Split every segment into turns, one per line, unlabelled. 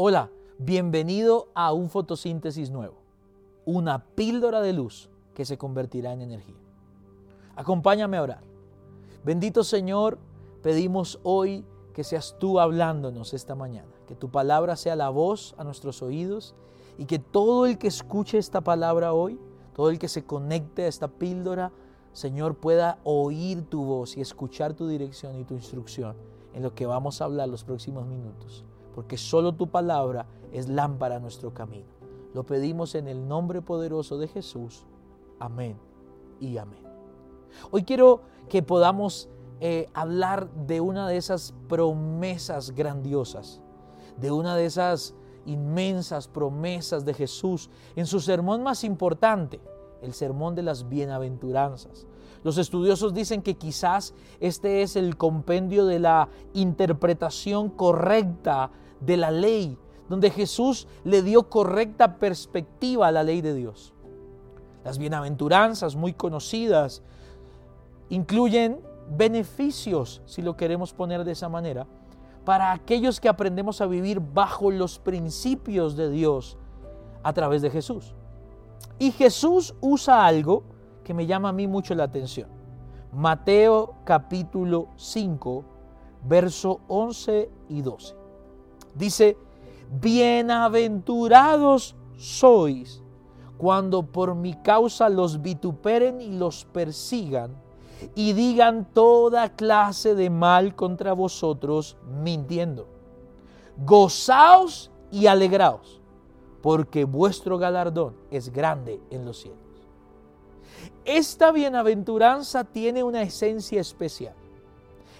Hola, bienvenido a un fotosíntesis nuevo, una píldora de luz que se convertirá en energía. Acompáñame a orar. Bendito Señor, pedimos hoy que seas tú hablándonos esta mañana, que tu palabra sea la voz a nuestros oídos y que todo el que escuche esta palabra hoy, todo el que se conecte a esta píldora, Señor, pueda oír tu voz y escuchar tu dirección y tu instrucción en lo que vamos a hablar los próximos minutos porque solo tu palabra es lámpara a nuestro camino. Lo pedimos en el nombre poderoso de Jesús. Amén y amén. Hoy quiero que podamos eh, hablar de una de esas promesas grandiosas, de una de esas inmensas promesas de Jesús en su sermón más importante, el sermón de las bienaventuranzas. Los estudiosos dicen que quizás este es el compendio de la interpretación correcta de la ley, donde Jesús le dio correcta perspectiva a la ley de Dios. Las bienaventuranzas muy conocidas incluyen beneficios, si lo queremos poner de esa manera, para aquellos que aprendemos a vivir bajo los principios de Dios a través de Jesús. Y Jesús usa algo que me llama a mí mucho la atención. Mateo capítulo 5, verso 11 y 12. Dice, bienaventurados sois cuando por mi causa los vituperen y los persigan y digan toda clase de mal contra vosotros mintiendo. Gozaos y alegraos, porque vuestro galardón es grande en los cielos. Esta bienaventuranza tiene una esencia especial.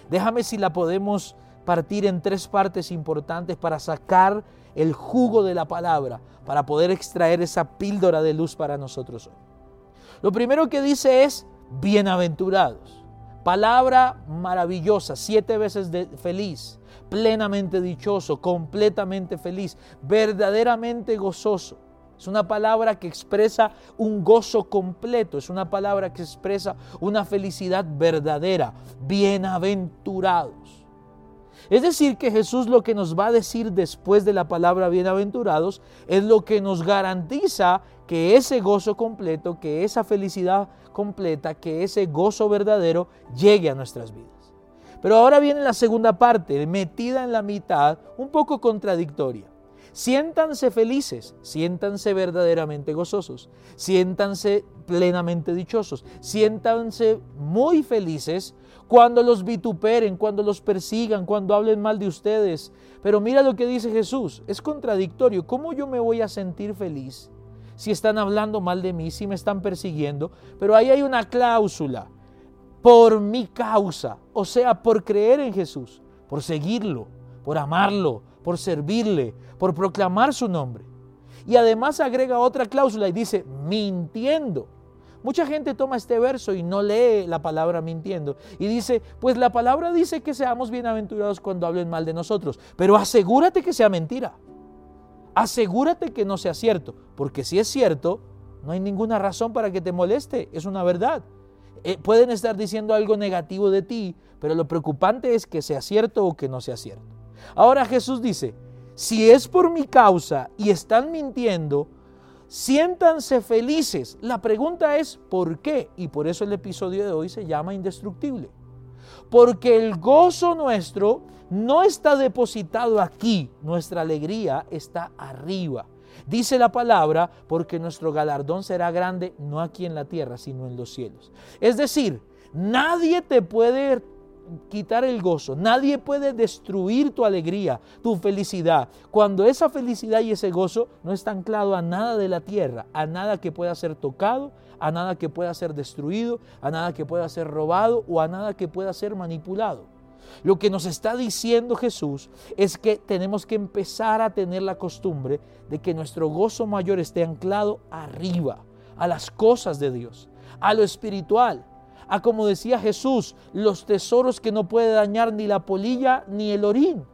Déjame si la podemos partir en tres partes importantes para sacar el jugo de la palabra, para poder extraer esa píldora de luz para nosotros hoy. Lo primero que dice es bienaventurados. Palabra maravillosa, siete veces feliz, plenamente dichoso, completamente feliz, verdaderamente gozoso. Es una palabra que expresa un gozo completo, es una palabra que expresa una felicidad verdadera. Bienaventurados. Es decir, que Jesús lo que nos va a decir después de la palabra bienaventurados es lo que nos garantiza que ese gozo completo, que esa felicidad completa, que ese gozo verdadero llegue a nuestras vidas. Pero ahora viene la segunda parte, metida en la mitad, un poco contradictoria. Siéntanse felices, siéntanse verdaderamente gozosos, siéntanse plenamente dichosos, siéntanse muy felices cuando los vituperen, cuando los persigan, cuando hablen mal de ustedes. Pero mira lo que dice Jesús, es contradictorio. ¿Cómo yo me voy a sentir feliz si están hablando mal de mí, si me están persiguiendo? Pero ahí hay una cláusula, por mi causa, o sea, por creer en Jesús, por seguirlo, por amarlo, por servirle, por proclamar su nombre. Y además agrega otra cláusula y dice, mintiendo. Mucha gente toma este verso y no lee la palabra mintiendo y dice, pues la palabra dice que seamos bienaventurados cuando hablen mal de nosotros, pero asegúrate que sea mentira. Asegúrate que no sea cierto, porque si es cierto, no hay ninguna razón para que te moleste, es una verdad. Eh, pueden estar diciendo algo negativo de ti, pero lo preocupante es que sea cierto o que no sea cierto. Ahora Jesús dice, si es por mi causa y están mintiendo, siéntanse felices. La pregunta es ¿por qué? Y por eso el episodio de hoy se llama indestructible. Porque el gozo nuestro no está depositado aquí, nuestra alegría está arriba. Dice la palabra, porque nuestro galardón será grande no aquí en la tierra, sino en los cielos. Es decir, nadie te puede quitar el gozo, nadie puede destruir tu alegría, tu felicidad, cuando esa felicidad y ese gozo no está anclado a nada de la tierra, a nada que pueda ser tocado, a nada que pueda ser destruido, a nada que pueda ser robado o a nada que pueda ser manipulado. Lo que nos está diciendo Jesús es que tenemos que empezar a tener la costumbre de que nuestro gozo mayor esté anclado arriba, a las cosas de Dios, a lo espiritual, a como decía Jesús, los tesoros que no puede dañar ni la polilla ni el orín.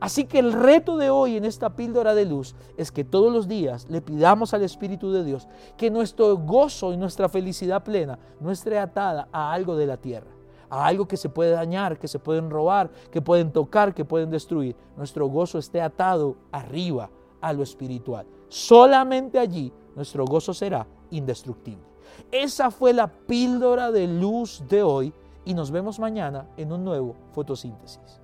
Así que el reto de hoy en esta píldora de luz es que todos los días le pidamos al Espíritu de Dios que nuestro gozo y nuestra felicidad plena no esté atada a algo de la tierra, a algo que se puede dañar, que se pueden robar, que pueden tocar, que pueden destruir. Nuestro gozo esté atado arriba a lo espiritual. Solamente allí nuestro gozo será indestructible. Esa fue la píldora de luz de hoy y nos vemos mañana en un nuevo fotosíntesis.